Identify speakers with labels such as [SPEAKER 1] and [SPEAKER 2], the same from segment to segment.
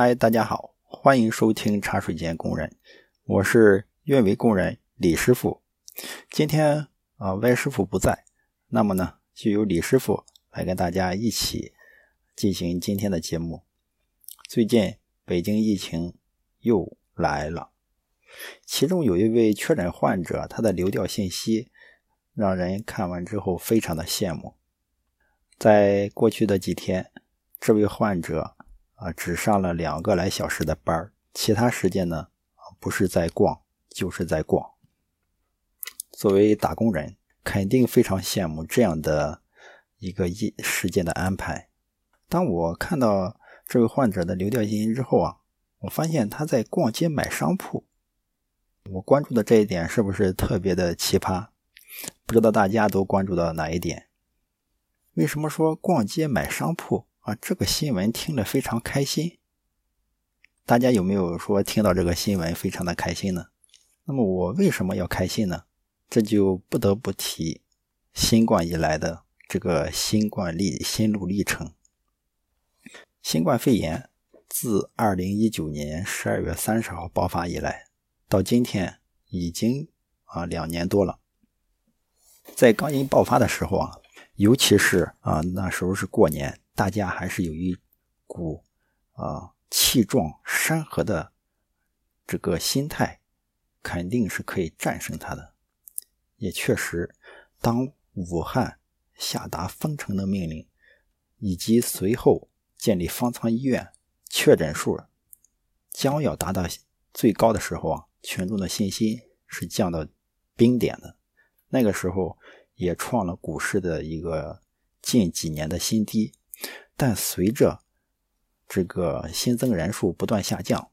[SPEAKER 1] 嗨，大家好，欢迎收听茶水间工人，我是运维工人李师傅。今天啊，歪师傅不在，那么呢，就由李师傅来跟大家一起进行今天的节目。最近北京疫情又来了，其中有一位确诊患者，他的流调信息让人看完之后非常的羡慕。在过去的几天，这位患者。啊，只上了两个来小时的班其他时间呢，不是在逛，就是在逛。作为打工人，肯定非常羡慕这样的一个一时间的安排。当我看到这位患者的流调信息之后啊，我发现他在逛街买商铺。我关注的这一点是不是特别的奇葩？不知道大家都关注到哪一点？为什么说逛街买商铺？啊，这个新闻听了非常开心。大家有没有说听到这个新闻非常的开心呢？那么我为什么要开心呢？这就不得不提新冠以来的这个新冠历心路历程。新冠肺炎自二零一九年十二月三十号爆发以来，到今天已经啊两年多了。在刚一爆发的时候啊，尤其是啊那时候是过年。大家还是有一股啊气壮山河的这个心态，肯定是可以战胜它的。也确实，当武汉下达封城的命令，以及随后建立方舱医院，确诊数将要达到最高的时候啊，群众的信心是降到冰点的。那个时候也创了股市的一个近几年的新低。但随着这个新增人数不断下降，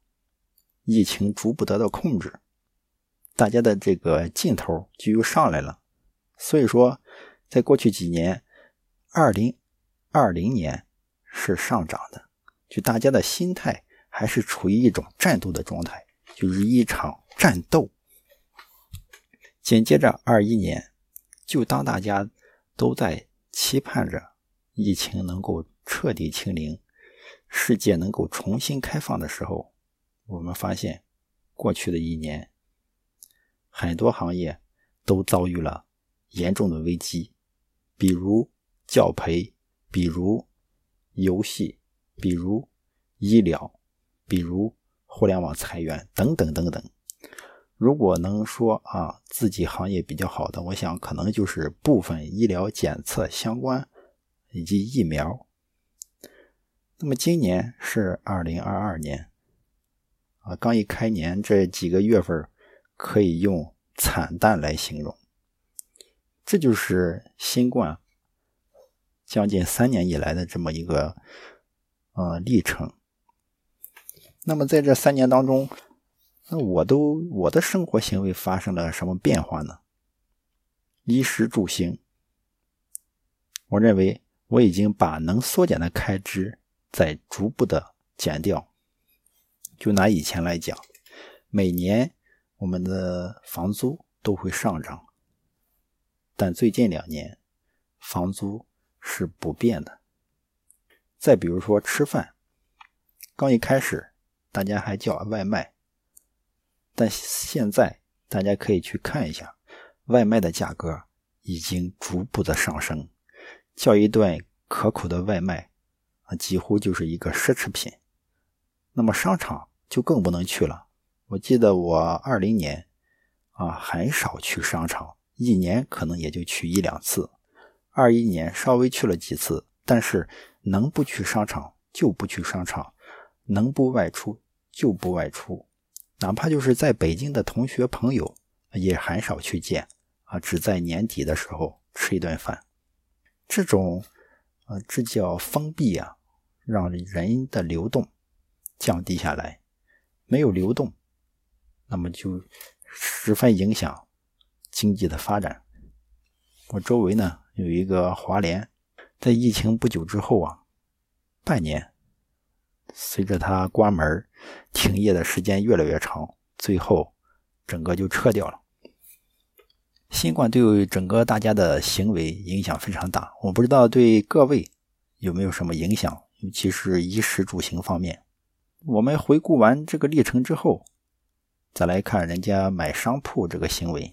[SPEAKER 1] 疫情逐步得到控制，大家的这个劲头就又上来了。所以说，在过去几年，二零二零年是上涨的，就大家的心态还是处于一种战斗的状态，就是一场战斗。紧接着二一年，就当大家都在期盼着疫情能够。彻底清零，世界能够重新开放的时候，我们发现，过去的一年，很多行业都遭遇了严重的危机，比如教培，比如游戏，比如医疗，比如互联网裁员等等等等。如果能说啊，自己行业比较好的，我想可能就是部分医疗检测相关以及疫苗。那么今年是二零二二年，啊，刚一开年，这几个月份可以用惨淡来形容。这就是新冠将近三年以来的这么一个呃历程。那么在这三年当中，那我都我的生活行为发生了什么变化呢？衣食住行，我认为我已经把能缩减的开支。在逐步的减掉。就拿以前来讲，每年我们的房租都会上涨，但最近两年房租是不变的。再比如说吃饭，刚一开始大家还叫外卖，但现在大家可以去看一下，外卖的价格已经逐步的上升，叫一顿可口的外卖。啊，几乎就是一个奢侈品。那么商场就更不能去了。我记得我二零年啊，很少去商场，一年可能也就去一两次。二一年稍微去了几次，但是能不去商场就不去商场，能不外出就不外出。哪怕就是在北京的同学朋友，也很少去见啊，只在年底的时候吃一顿饭。这种。啊，这叫封闭啊，让人的流动降低下来，没有流动，那么就十分影响经济的发展。我周围呢有一个华联，在疫情不久之后啊，半年，随着它关门停业的时间越来越长，最后整个就撤掉了。新冠对整个大家的行为影响非常大，我不知道对各位有没有什么影响，尤其是衣食住行方面。我们回顾完这个历程之后，再来看人家买商铺这个行为，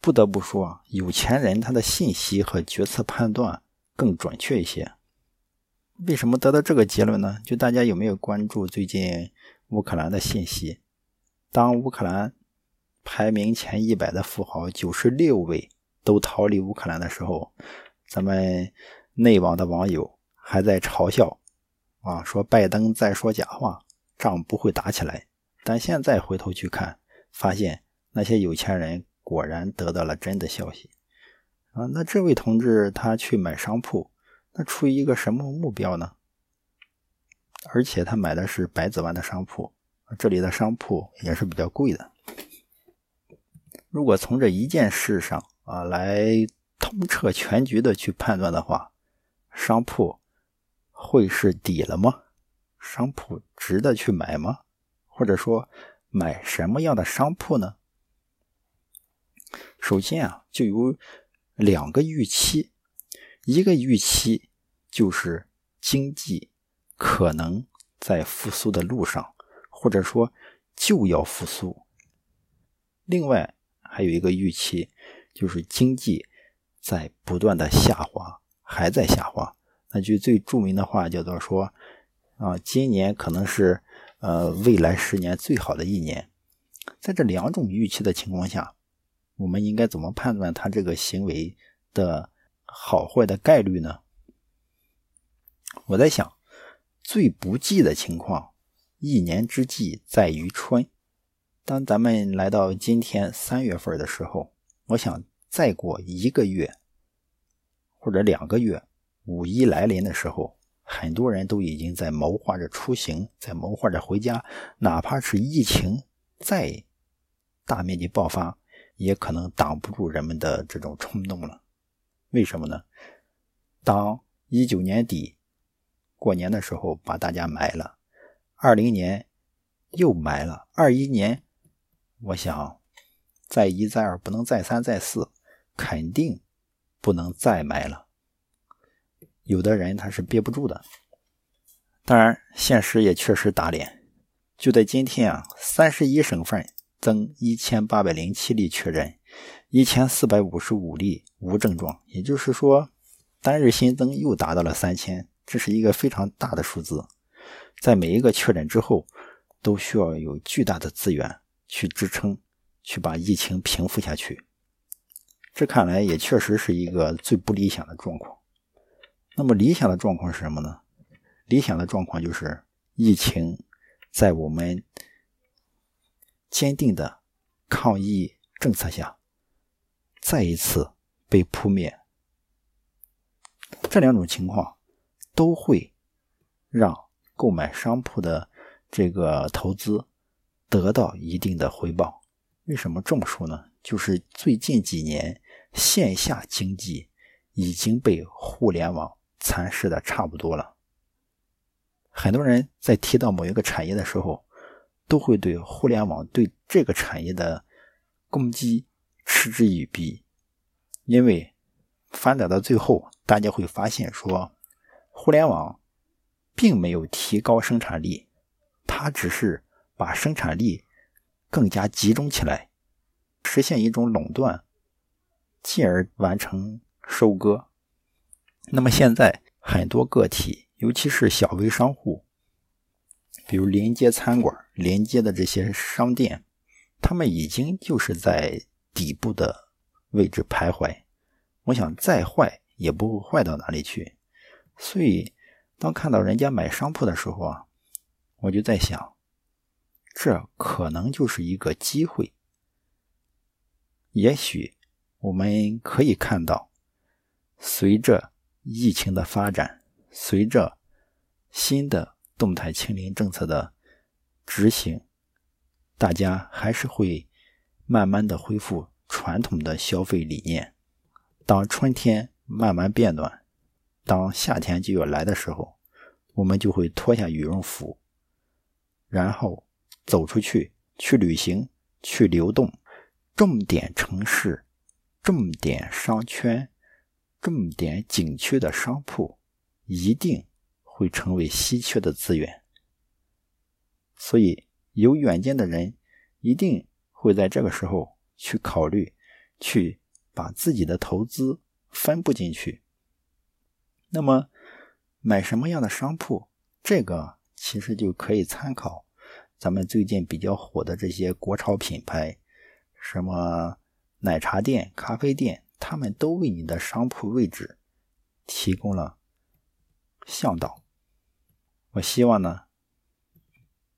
[SPEAKER 1] 不得不说，有钱人他的信息和决策判断更准确一些。为什么得到这个结论呢？就大家有没有关注最近乌克兰的信息？当乌克兰排名前一百的富豪九十六位都逃离乌克兰的时候，咱们内网的网友还在嘲笑啊，说拜登在说假话，仗不会打起来。但现在回头去看，发现那些有钱人果然得到了真的消息啊。那这位同志他去买商铺。那出于一个什么目标呢？而且他买的是百子湾的商铺，这里的商铺也是比较贵的。如果从这一件事上啊来通彻全局的去判断的话，商铺会是底了吗？商铺值得去买吗？或者说买什么样的商铺呢？首先啊，就有两个预期。一个预期就是经济可能在复苏的路上，或者说就要复苏。另外还有一个预期就是经济在不断的下滑，还在下滑。那句最著名的话叫做说啊，今年可能是呃未来十年最好的一年。在这两种预期的情况下，我们应该怎么判断他这个行为的？好坏的概率呢？我在想，最不济的情况，一年之计在于春。当咱们来到今天三月份的时候，我想再过一个月或者两个月，五一来临的时候，很多人都已经在谋划着出行，在谋划着回家。哪怕是疫情再大面积爆发，也可能挡不住人们的这种冲动了。为什么呢？当一九年底过年的时候把大家埋了，二零年又埋了，二一年，我想再一再二不能再三再四，肯定不能再埋了。有的人他是憋不住的，当然现实也确实打脸。就在今天啊，三十一省份增一千八百零七例确诊。一千四百五十五例无症状，也就是说，单日新增又达到了三千，这是一个非常大的数字。在每一个确诊之后，都需要有巨大的资源去支撑，去把疫情平复下去。这看来也确实是一个最不理想的状况。那么理想的状况是什么呢？理想的状况就是疫情在我们坚定的抗疫政策下。再一次被扑灭，这两种情况都会让购买商铺的这个投资得到一定的回报。为什么这么说呢？就是最近几年线下经济已经被互联网蚕食的差不多了。很多人在提到某一个产业的时候，都会对互联网对这个产业的攻击。嗤之以鼻，因为发展到最后，大家会发现说，互联网并没有提高生产力，它只是把生产力更加集中起来，实现一种垄断，进而完成收割。那么现在很多个体，尤其是小微商户，比如连接餐馆、连接的这些商店，他们已经就是在。底部的位置徘徊，我想再坏也不会坏到哪里去。所以，当看到人家买商铺的时候啊，我就在想，这可能就是一个机会。也许我们可以看到，随着疫情的发展，随着新的动态清零政策的执行，大家还是会。慢慢的恢复传统的消费理念。当春天慢慢变暖，当夏天就要来的时候，我们就会脱下羽绒服，然后走出去去旅行、去流动。重点城市、重点商圈、重点景区的商铺，一定会成为稀缺的资源。所以有远见的人一定会在这个时候去考虑，去把自己的投资分布进去。那么买什么样的商铺，这个其实就可以参考咱们最近比较火的这些国潮品牌，什么奶茶店、咖啡店，他们都为你的商铺位置提供了向导。我希望呢，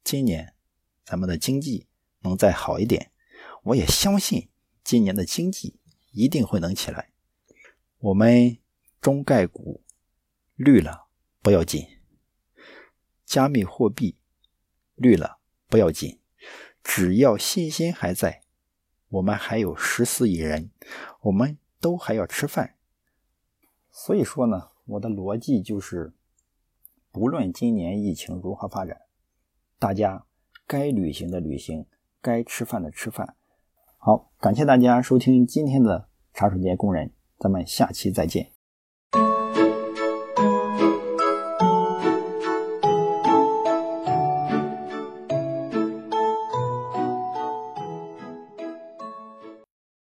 [SPEAKER 1] 今年咱们的经济能再好一点。我也相信今年的经济一定会能起来。我们中概股绿了不要紧，加密货币绿了不要紧，只要信心还在，我们还有十四亿人，我们都还要吃饭。所以说呢，我的逻辑就是。不论今年疫情如何发展，大家该旅行的旅行，该吃饭的吃饭。好，感谢大家收听今天的茶水间工人，咱们下期再见。